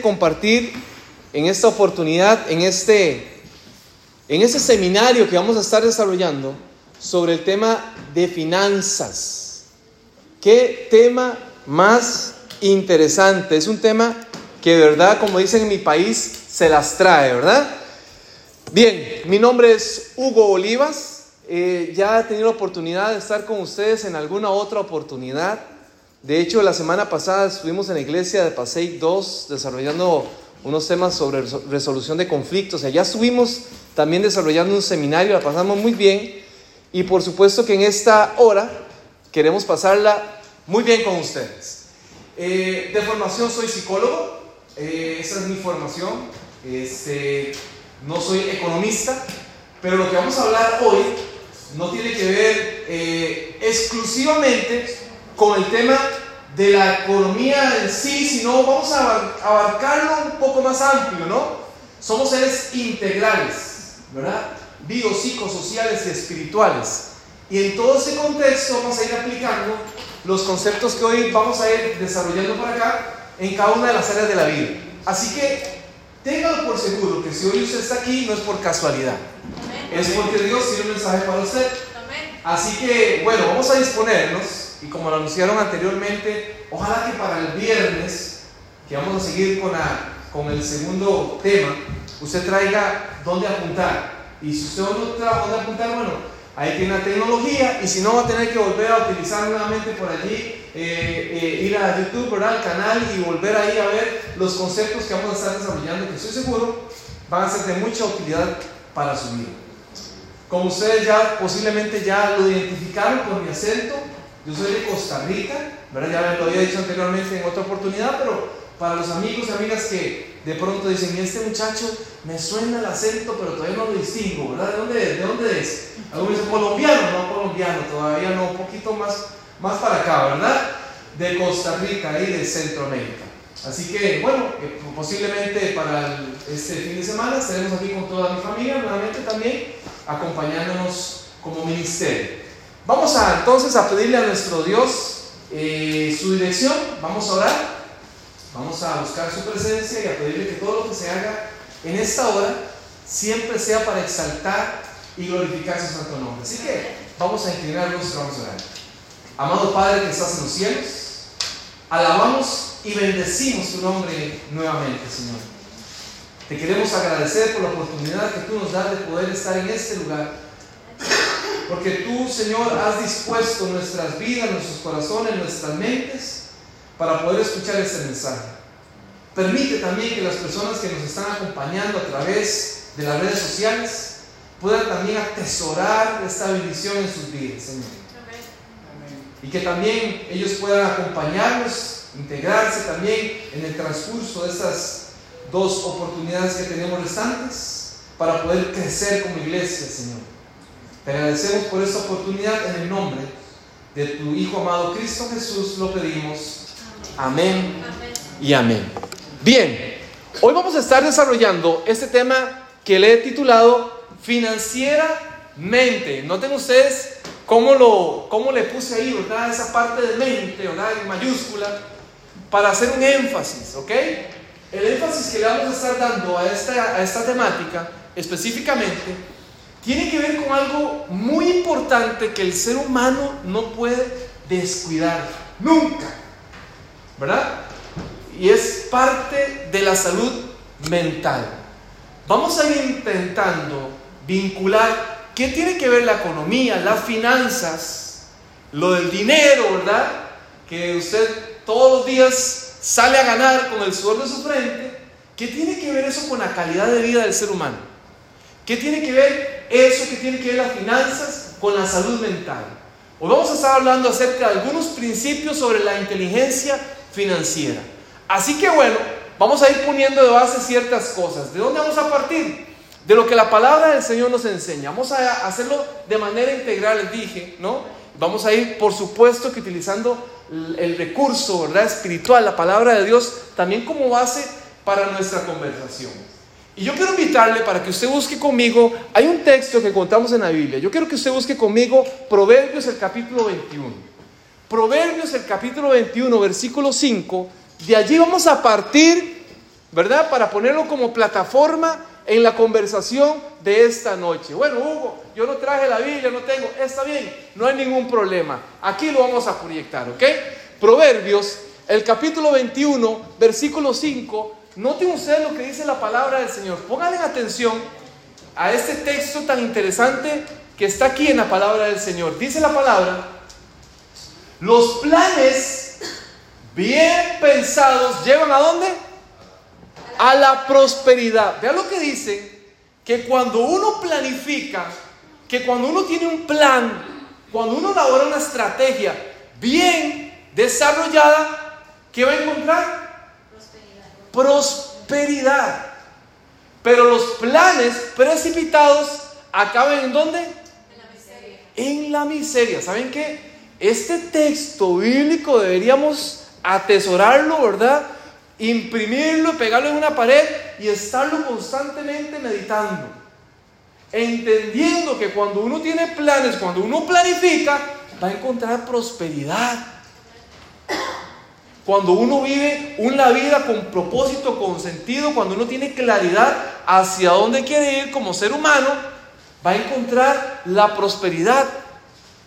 compartir en esta oportunidad, en este, en este seminario que vamos a estar desarrollando sobre el tema de finanzas. Qué tema más interesante. Es un tema que verdad, como dicen en mi país, se las trae, ¿verdad? Bien, mi nombre es Hugo Olivas. Eh, ya he tenido la oportunidad de estar con ustedes en alguna otra oportunidad. De hecho, la semana pasada estuvimos en la iglesia de Pasei 2 desarrollando unos temas sobre resolución de conflictos. Allá estuvimos también desarrollando un seminario, la pasamos muy bien. Y por supuesto que en esta hora queremos pasarla muy bien con ustedes. Eh, de formación soy psicólogo, eh, esa es mi formación. Este, no soy economista, pero lo que vamos a hablar hoy no tiene que ver eh, exclusivamente con el tema de la economía en sí, sino vamos a abarcarlo un poco más amplio, ¿no? Somos seres integrales, ¿verdad? Biopsicosociales y espirituales. Y en todo ese contexto vamos a ir aplicando los conceptos que hoy vamos a ir desarrollando para acá en cada una de las áreas de la vida. Así que téngalo por seguro que si hoy usted está aquí no es por casualidad. Es porque Dios tiene un mensaje para usted. Así que, bueno, vamos a disponernos y como lo anunciaron anteriormente, ojalá que para el viernes, que vamos a seguir con, el segundo tema, usted traiga dónde apuntar. Y si usted no trae dónde apuntar, bueno, ahí tiene la tecnología y si no va a tener que volver a utilizar nuevamente por allí, eh, eh, ir a YouTube, ¿verdad? al canal y volver ahí a ver los conceptos que vamos a estar desarrollando, que estoy seguro van a ser de mucha utilidad para su vida. Como ustedes ya posiblemente ya lo identificaron con mi acento, yo soy de Costa Rica, ¿verdad? ya lo había dicho anteriormente en otra oportunidad, pero para los amigos y amigas que de pronto dicen, este muchacho me suena el acento, pero todavía no lo distingo, ¿verdad? ¿De dónde es? Algunos dicen, colombiano, no colombiano, todavía no, un poquito más, más para acá, ¿verdad? De Costa Rica y de Centroamérica. Así que, bueno, eh, posiblemente para este fin de semana estaremos aquí con toda mi familia, nuevamente también acompañándonos como ministerio. Vamos a entonces a pedirle a nuestro Dios eh, su dirección, vamos a orar, vamos a buscar su presencia y a pedirle que todo lo que se haga en esta hora siempre sea para exaltar y glorificar su santo nombre. Así que vamos a inclinarnos y vamos a orar. Amado Padre que estás en los cielos, alabamos y bendecimos tu nombre nuevamente, Señor. Te queremos agradecer por la oportunidad que tú nos das de poder estar en este lugar porque tú, Señor, has dispuesto nuestras vidas, nuestros corazones, nuestras mentes para poder escuchar este mensaje. Permite también que las personas que nos están acompañando a través de las redes sociales puedan también atesorar esta bendición en sus vidas, Señor. Y que también ellos puedan acompañarnos, integrarse también en el transcurso de estas dos oportunidades que tenemos restantes para poder crecer como iglesia, Señor. Te agradecemos por esta oportunidad en el nombre de tu Hijo amado Cristo Jesús, lo pedimos. Amén, y amén. Bien, hoy vamos a estar desarrollando este tema que le he titulado financieramente. Noten ustedes cómo, lo, cómo le puse ahí, ¿verdad? Esa parte de mente, ¿verdad? En mayúscula, para hacer un énfasis, ¿ok? El énfasis que le vamos a estar dando a esta, a esta temática específicamente tiene que ver con algo muy importante que el ser humano no puede descuidar nunca, ¿verdad? Y es parte de la salud mental. Vamos a ir intentando vincular qué tiene que ver la economía, las finanzas, lo del dinero, ¿verdad? Que usted todos los días sale a ganar con el sudor de su frente. ¿Qué tiene que ver eso con la calidad de vida del ser humano? ¿Qué tiene que ver eso que tiene que ver las finanzas con la salud mental. Hoy vamos a estar hablando acerca de algunos principios sobre la inteligencia financiera. Así que bueno, vamos a ir poniendo de base ciertas cosas. ¿De dónde vamos a partir? De lo que la palabra del Señor nos enseña. Vamos a hacerlo de manera integral, les dije, ¿no? Vamos a ir, por supuesto, que utilizando el recurso, ¿verdad? Espiritual, la palabra de Dios, también como base para nuestra conversación. Y yo quiero invitarle para que usted busque conmigo, hay un texto que encontramos en la Biblia, yo quiero que usted busque conmigo Proverbios el capítulo 21. Proverbios el capítulo 21, versículo 5, de allí vamos a partir ¿verdad? Para ponerlo como plataforma en la conversación de esta noche. Bueno, Hugo, yo no traje la Biblia, no tengo, está bien, no hay ningún problema. Aquí lo vamos a proyectar, ¿ok? Proverbios, el capítulo 21, versículo 5. Noten ustedes lo que dice la palabra del Señor. Pónganle atención a este texto tan interesante que está aquí en la palabra del Señor. Dice la palabra, los planes bien pensados llevan a dónde? A la prosperidad. Vean lo que dice, que cuando uno planifica, que cuando uno tiene un plan, cuando uno elabora una estrategia bien desarrollada, ¿qué va a encontrar? Prosperidad. Pero los planes precipitados acaban en dónde? En la miseria. En la miseria. ¿Saben qué? Este texto bíblico deberíamos atesorarlo, ¿verdad? Imprimirlo, pegarlo en una pared y estarlo constantemente meditando. Entendiendo que cuando uno tiene planes, cuando uno planifica, va a encontrar prosperidad. Cuando uno vive una vida con propósito, con sentido, cuando uno tiene claridad hacia dónde quiere ir como ser humano, va a encontrar la prosperidad.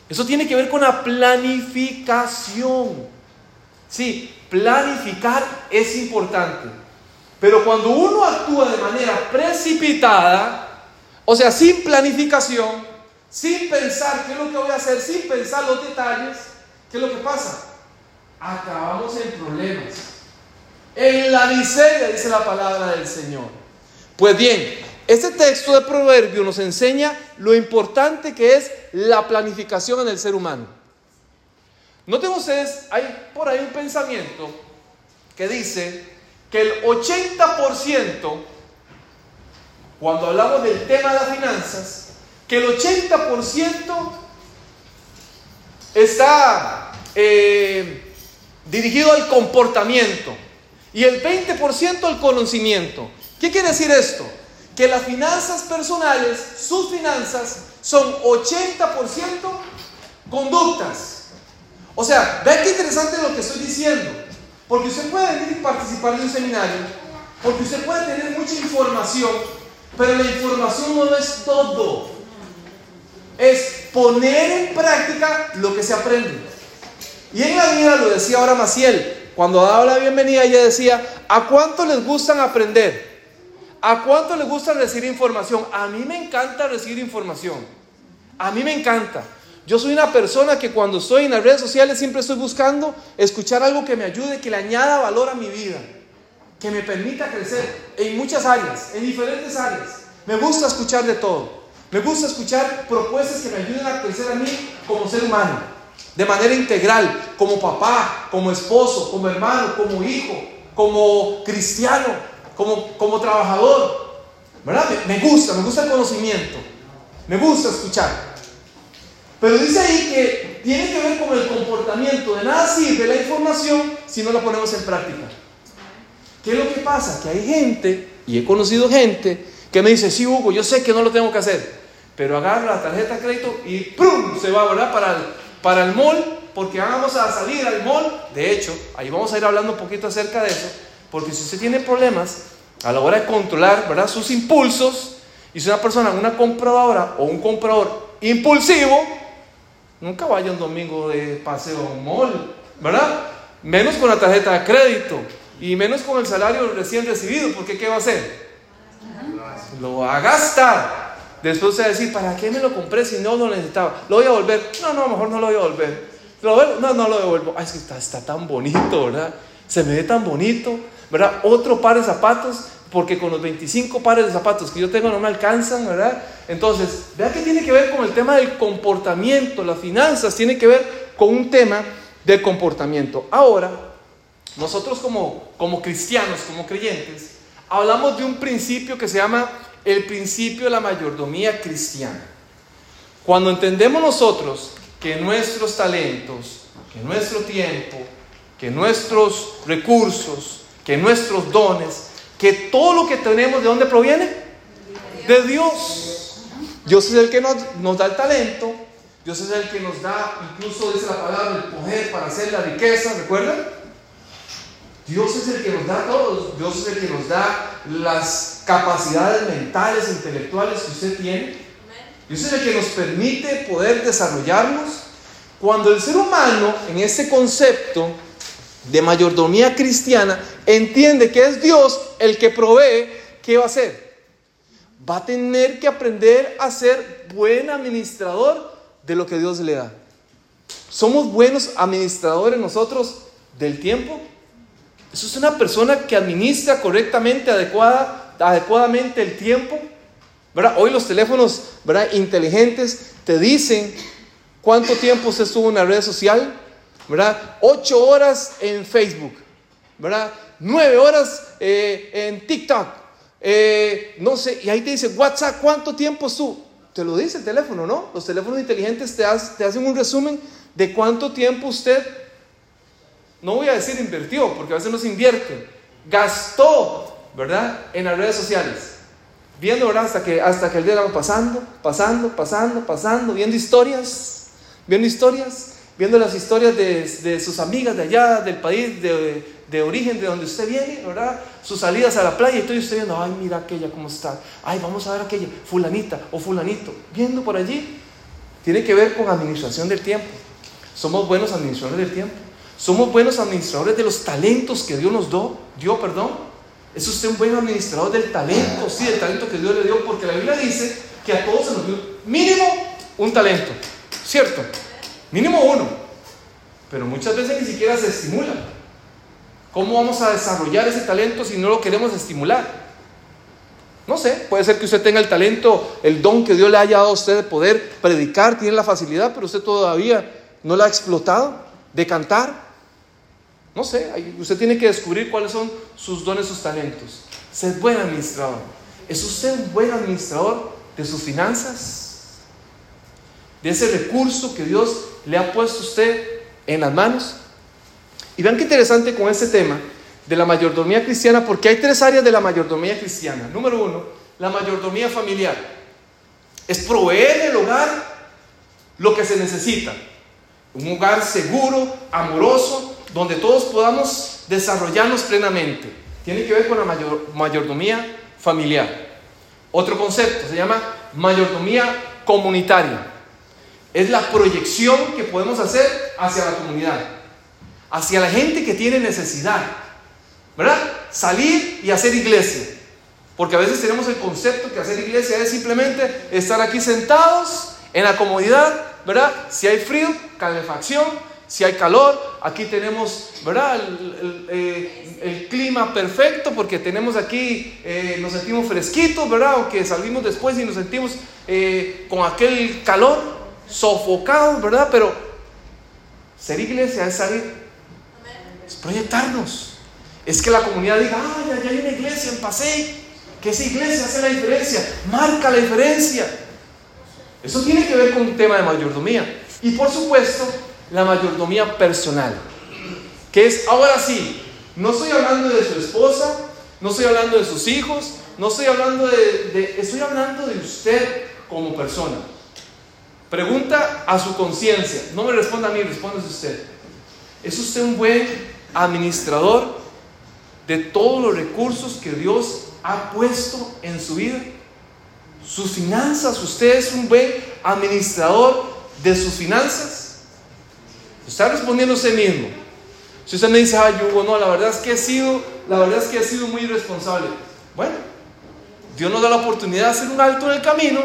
Eso tiene que ver con la planificación. Sí, planificar es importante. Pero cuando uno actúa de manera precipitada, o sea, sin planificación, sin pensar qué es lo que voy a hacer, sin pensar los detalles, ¿qué es lo que pasa? Acabamos en problemas. En la miseria, dice la palabra del Señor. Pues bien, este texto de Proverbio nos enseña lo importante que es la planificación en el ser humano. Noten ustedes, hay por ahí un pensamiento que dice que el 80%, cuando hablamos del tema de las finanzas, que el 80% está eh, dirigido al comportamiento y el 20% al conocimiento. ¿Qué quiere decir esto? que las finanzas personales, sus finanzas, son 80% conductas. O sea, vean qué interesante lo que estoy diciendo. Porque usted puede venir y participar de un seminario, porque usted puede tener mucha información, pero la información no es todo. Es poner en práctica lo que se aprende. Y en la vida, lo decía ahora Maciel, cuando daba la bienvenida, ella decía, ¿a cuánto les gustan aprender? ¿A cuánto le gusta recibir información? A mí me encanta recibir información. A mí me encanta. Yo soy una persona que cuando estoy en las redes sociales siempre estoy buscando escuchar algo que me ayude, que le añada valor a mi vida, que me permita crecer en muchas áreas, en diferentes áreas. Me gusta escuchar de todo. Me gusta escuchar propuestas que me ayuden a crecer a mí como ser humano, de manera integral, como papá, como esposo, como hermano, como hijo, como cristiano como, trabajador, ¿verdad? Me, gusta, me gusta el conocimiento, me gusta escuchar. Pero dice ahí que tiene que ver con el comportamiento. De nada sirve la información si no la ponemos en práctica. ¿Qué es lo que pasa? Que hay gente, y he conocido gente, que me dice, sí, Hugo, yo sé que no lo tengo que hacer, pero agarra la tarjeta de crédito y ¡prum! se va, ¿verdad? Para para el mall, porque vamos a salir al mall. De hecho, ahí vamos a ir hablando un poquito acerca de eso. Porque si usted tiene problemas a la hora de controlar ¿verdad? sus impulsos, y si una persona, una compradora o un comprador impulsivo, nunca vaya un domingo de paseo a un mall, ¿verdad? Menos con la tarjeta de crédito y menos con el salario recién recibido, porque ¿qué va a hacer? Lo va a gastar. Después se va a decir, ¿para qué me lo compré si no lo necesitaba? ¿Lo voy a volver? No, no, mejor no lo voy a volver. ¿Lo no, no lo devuelvo. Ay, es que está, está tan bonito, ¿verdad? Se me ve tan bonito. ¿verdad? Otro par de zapatos, porque con los 25 pares de zapatos que yo tengo no me alcanzan, ¿verdad? Entonces, vea que tiene que ver con el tema del comportamiento, las finanzas, tiene que ver con un tema de comportamiento. Ahora, nosotros como, como cristianos, como creyentes, hablamos de un principio que se llama el principio de la mayordomía cristiana. Cuando entendemos nosotros que nuestros talentos, que nuestro tiempo, que nuestros recursos, que nuestros dones, que todo lo que tenemos, ¿de dónde proviene? De Dios. Dios es el que nos, nos da el talento, Dios es el que nos da, incluso dice la palabra, el poder para hacer la riqueza, ¿recuerdan? Dios es el que nos da a todos. Dios es el que nos da las capacidades mentales, intelectuales que usted tiene. Dios es el que nos permite poder desarrollarnos. Cuando el ser humano, en este concepto de mayordomía cristiana, entiende que es Dios el que provee, ¿qué va a hacer? Va a tener que aprender a ser buen administrador de lo que Dios le da. ¿Somos buenos administradores nosotros del tiempo? Eso es una persona que administra correctamente, adecuada, adecuadamente el tiempo. ¿verdad? Hoy los teléfonos ¿verdad? inteligentes te dicen cuánto tiempo se estuvo en la red social. ¿verdad? Ocho horas en Facebook. ¿verdad? Nueve horas eh, en TikTok. Eh, no sé, y ahí te dice WhatsApp, ¿cuánto tiempo estuvo? Te lo dice el teléfono, ¿no? Los teléfonos inteligentes te, te hacen un resumen de cuánto tiempo usted no voy a decir invirtió, porque a veces no se invierte, gastó, ¿verdad? En las redes sociales. Viendo, ¿verdad? Hasta que, hasta que el día va pasando, pasando, pasando, pasando, viendo historias, viendo historias, viendo las historias de, sus amigas de allá, del país de, origen, de donde usted viene, ¿verdad? Sus salidas a la playa y todo, y usted viendo, ay, mira aquella cómo está, ay, vamos a ver aquella, fulanita o fulanito, viendo por allí. Tiene que ver con administración del tiempo. Somos buenos administradores del tiempo. Somos buenos administradores de los talentos que Dios nos dio, dio, perdón. ¿Es usted un buen administrador del talento? Sí, del talento que Dios le dio, porque la Biblia dice que a todos se nos dio mínimo un talento, ¿cierto? Mínimo uno. Pero muchas veces ni siquiera se estimula. ¿Cómo vamos a desarrollar ese talento si no lo queremos estimular? No sé, puede ser que usted tenga el talento, el don que Dios le haya dado a usted de poder predicar, tiene la facilidad, pero usted todavía no la ha explotado, de cantar. No sé, usted tiene que descubrir cuáles son sus dones, sus talentos. Ser buen administrador. ¿Es usted un buen administrador de sus finanzas? De ese recurso que Dios le ha puesto a usted en las manos. Y vean qué interesante con este tema de la mayordomía cristiana, porque hay tres áreas de la mayordomía cristiana. Número uno, la mayordomía familiar. Es proveer el hogar lo que se necesita. Un hogar seguro, amoroso, donde todos podamos desarrollarnos plenamente. Tiene que ver con la mayor, mayordomía familiar. Otro concepto se llama mayordomía comunitaria. Es la proyección que podemos hacer hacia la comunidad, hacia la gente que tiene necesidad. ¿Verdad? Salir y hacer iglesia. Porque a veces tenemos el concepto que hacer iglesia es simplemente estar aquí sentados en la comodidad, ¿verdad? Si hay frío, calefacción, si hay calor, aquí tenemos, ¿verdad? El, eh, clima perfecto porque tenemos aquí, eh, nos sentimos fresquitos, ¿verdad? O que salimos después y nos sentimos eh, con aquel calor, sofocados, ¿verdad? Pero ser iglesia es salir, es proyectarnos. Es que la comunidad diga, ay, allá hay una iglesia en Pasey, que esa iglesia hace la diferencia, marca la diferencia. Eso tiene que ver con un tema de mayordomía. Y por supuesto, la mayordomía personal, que es ahora sí, no estoy hablando de su esposa, no estoy hablando de sus hijos, no estoy hablando de, estoy hablando de usted como persona. Pregunta a su conciencia, no me responda a mí, responda a usted. ¿Es usted un buen administrador de todos los recursos que Dios ha puesto en su vida? Sus finanzas, usted es un buen administrador de sus finanzas? Está respondiendo usted mismo. Si usted me dice, ay, Hugo, no, la verdad es que he sido, la verdad es que he sido muy irresponsable. Bueno, Dios nos da la oportunidad de hacer un alto en el camino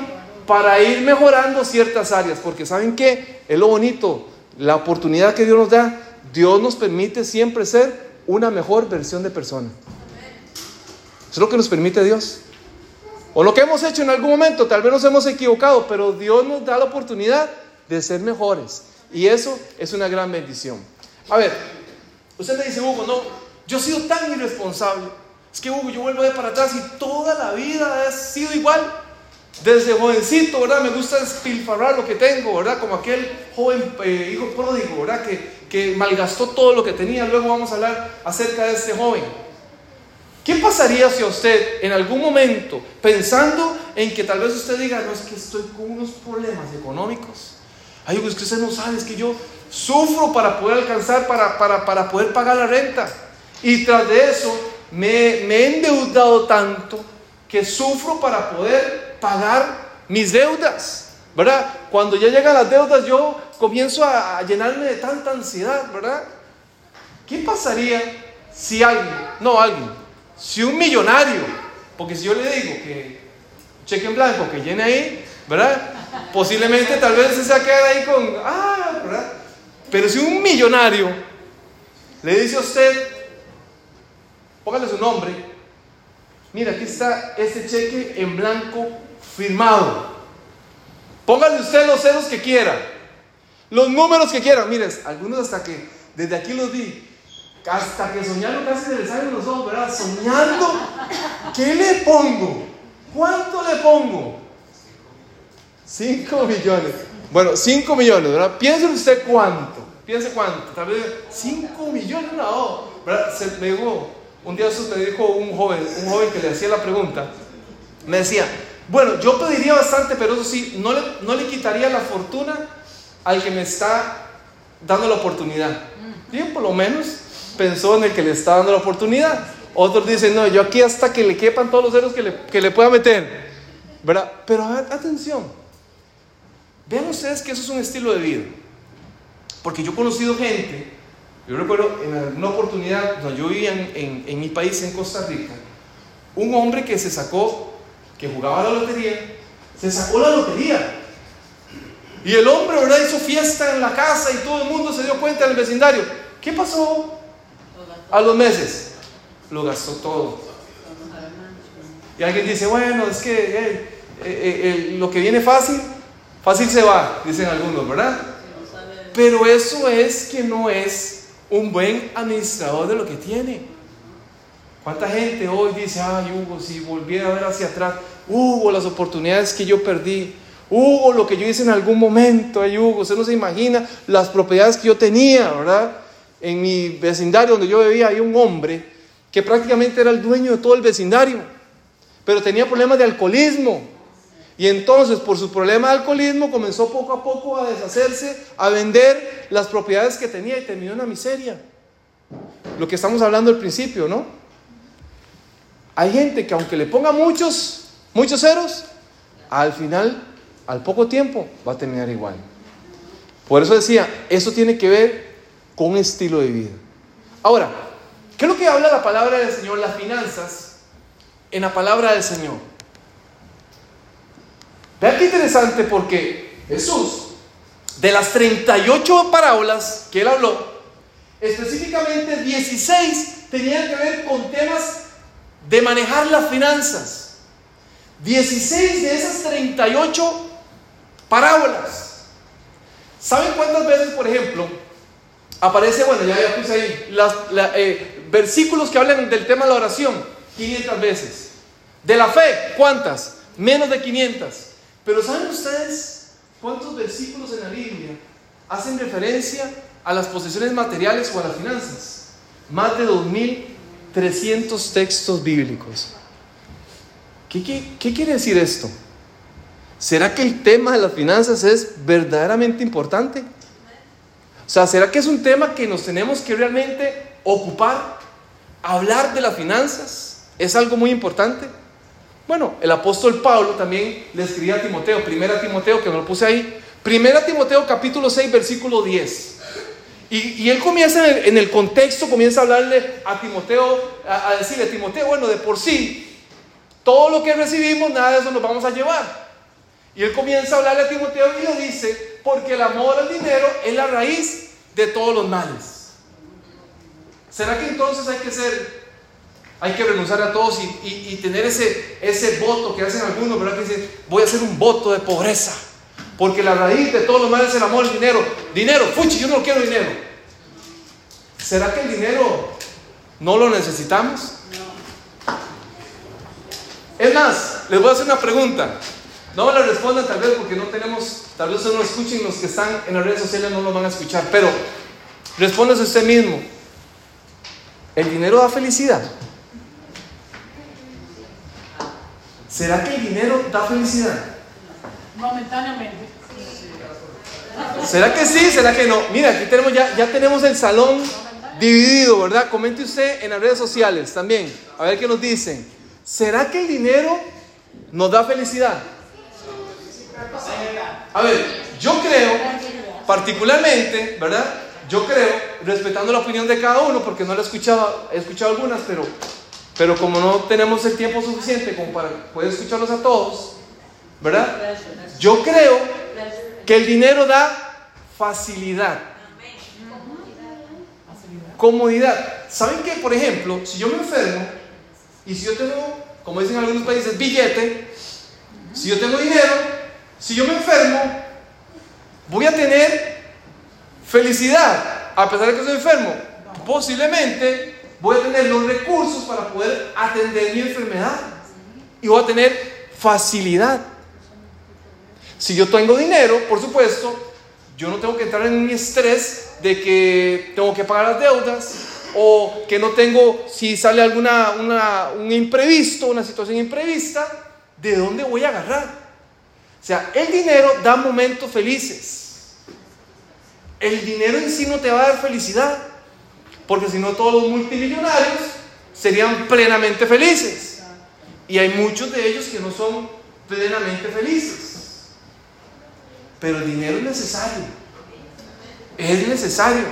para ir mejorando ciertas áreas, porque ¿saben qué? Es lo bonito, la oportunidad que Dios nos da, Dios nos permite siempre ser una mejor versión de persona. Eso es lo que nos permite Dios. O lo que hemos hecho en algún momento, tal vez nos hemos equivocado, pero Dios nos da la oportunidad de ser mejores. Y eso es una gran bendición. A ver, usted me dice, Hugo, no, yo he sido tan irresponsable. Es que, Hugo, yo vuelvo de para atrás y toda la vida he sido igual. Desde jovencito, ¿verdad? Me gusta despilfarrar lo que tengo, ¿verdad? Como aquel joven eh, hijo pródigo, ¿verdad? Que, que malgastó todo lo que tenía. Luego vamos a hablar acerca de este joven. ¿Qué pasaría si usted en algún momento, pensando en que tal vez usted diga, no es que estoy con unos problemas económicos, Ay, es que usted no sabe, es que yo sufro para poder alcanzar, para, para, para poder pagar la renta. Y tras de eso me, me he endeudado tanto que sufro para poder pagar mis deudas. ¿Verdad? Cuando ya llegan las deudas yo comienzo a, a llenarme de tanta ansiedad, ¿verdad? ¿Qué pasaría si alguien, no alguien, si un millonario, porque si yo le digo que cheque en blanco, que llene ahí, ¿verdad? Posiblemente tal vez se quede ahí con, ah, ¿verdad? Pero si un millonario le dice a usted, póngale su nombre, mira, aquí está este cheque en blanco firmado. Póngale usted los ceros que quiera, los números que quiera. Mire, algunos hasta que desde aquí los di, hasta que soñando casi se les salen los ojos, ¿verdad? Soñando, ¿qué le pongo? ¿Cuánto le pongo? 5 millones. Bueno, 5 millones, ¿verdad? Piense usted cuánto. Piense cuánto. Tal vez 5 millones, no. ¿verdad? Se me dijo, un día eso me dijo un joven, un joven que le hacía la pregunta. Me decía, bueno, yo pediría bastante, pero eso sí, no le, no le quitaría la fortuna al que me está dando la oportunidad. Bien, por lo menos pensó en el que le está dando la oportunidad. Otros dicen, no, yo aquí hasta que le quepan todos los ceros que le, que le pueda meter. ¿Verdad? Pero atención, vean ustedes que eso es un estilo de vida. Porque yo he conocido gente, yo recuerdo en una oportunidad, yo vivía en, mi país, en Costa Rica, un hombre que se sacó, que jugaba la lotería, se sacó la lotería. Y el hombre, ¿verdad? Hizo fiesta en la casa y todo el mundo se dio cuenta en el vecindario. ¿Qué pasó? A los meses lo gastó todo. Y alguien dice, bueno, es que eh, eh, lo que viene fácil, fácil se va, dicen algunos, ¿verdad? Pero eso es que no es un buen administrador de lo que tiene. ¿Cuánta gente hoy dice, ay Hugo, si volviera a ver hacia atrás, Hugo, las oportunidades que yo perdí, Hugo, lo que yo hice en algún momento, ay Hugo, usted no se imagina las propiedades que yo tenía, ¿verdad? En mi vecindario donde yo vivía hay un hombre que prácticamente era el dueño de todo el vecindario, pero tenía problemas de alcoholismo. Y entonces por su problema de alcoholismo comenzó poco a poco a deshacerse, a vender las propiedades que tenía y terminó en la miseria. Lo que estamos hablando al principio, ¿no? Hay gente que aunque le ponga muchos, muchos ceros, al final, al poco tiempo, va a terminar igual. Por eso decía, eso tiene que ver con un estilo de vida. Ahora, ¿Qué es lo que habla la palabra del Señor? Las finanzas en la palabra del Señor. Vean qué interesante porque Jesús, de las 38 parábolas que él habló, específicamente 16 tenían que ver con temas de manejar las finanzas. 16 de esas 38 parábolas. ¿Saben cuántas veces, por ejemplo, aparece, bueno, ya, ya puse ahí, las, eh, versículos que hablan del tema de la oración, 500 veces. De la fe, ¿cuántas? Menos de 500. Pero ¿saben ustedes cuántos versículos en la Biblia hacen referencia a las posesiones materiales o a las finanzas? Más de 2.300 textos bíblicos. ¿Qué, quiere decir esto? ¿Será que el tema de las finanzas es verdaderamente importante? O sea, ¿será que es un tema que nos tenemos que realmente ocupar? hablar de las finanzas es algo muy importante. Bueno, el apóstol Pablo también le escribía a Timoteo, primera Timoteo, que me lo puse ahí, primera Timoteo capítulo 6, versículo 10. Y, él comienza en el, contexto, comienza a hablarle a Timoteo, a, a decirle Timoteo, bueno, de por sí, todo lo que recibimos, nada de eso nos vamos a llevar. Y él comienza a hablarle a Timoteo y le dice, porque el amor al dinero es la raíz de todos los males. ¿Será que entonces hay que ser, hay que renunciar a todos y, tener ese, ese voto que hacen algunos, ¿verdad? Que dicen, voy a hacer un voto de pobreza, porque la raíz de todos los males es el amor al dinero. Dinero, fuchi, yo no quiero dinero. ¿Será que el dinero no lo necesitamos? Es más, les voy a hacer una pregunta. No me la respondan tal vez porque no tenemos, tal vez no escuchen los que están en las redes sociales no lo van a escuchar, pero respóndase usted mismo. ¿El dinero da felicidad? ¿Será que el dinero da felicidad? Momentáneamente. ¿Será que sí? ¿Será que no? Mira, aquí tenemos ya, ya tenemos el salón dividido, ¿verdad? Comente usted en las redes sociales también, a ver qué nos dicen. ¿Será que el dinero nos da felicidad? A ver, yo creo, particularmente, ¿verdad? Yo creo, respetando la opinión de cada uno, porque no la he escuchado, he escuchado algunas, pero, pero como no tenemos el tiempo suficiente como para poder escucharlos a todos, ¿verdad? Yo creo que el dinero da facilidad. Comodidad. ¿Saben qué? Por ejemplo, si yo me enfermo y si yo tengo, como dicen en algunos países, billete, si yo tengo dinero, si yo me enfermo, voy a tener felicidad, a pesar de que soy enfermo. Posiblemente voy a tener los recursos para poder atender mi enfermedad y voy a tener facilidad. Si yo tengo dinero, por supuesto, yo no tengo que entrar en un estrés de que tengo que pagar las deudas o que no tengo, si sale alguna un imprevisto, una situación imprevista, ¿de dónde voy a agarrar? O sea, el dinero da momentos felices. El dinero en sí no te va a dar felicidad, porque si no todos los multimillonarios serían plenamente felices. Y hay muchos de ellos que no son plenamente felices. Pero el dinero es necesario. Es necesario.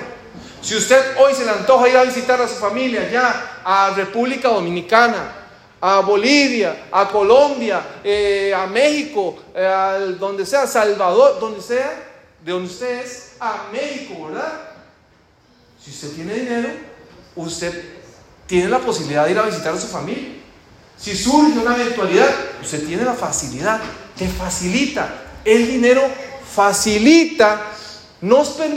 Si usted hoy se le antoja ir a visitar a su familia ya a República Dominicana, a Bolivia, a Colombia, eh, a México, eh, a donde sea, Salvador, donde sea, de donde usted es, a México, ¿verdad? Si usted tiene dinero, usted tiene la posibilidad de ir a visitar a su familia. Si surge una eventualidad, usted tiene la facilidad, te facilita. El dinero facilita, nos permite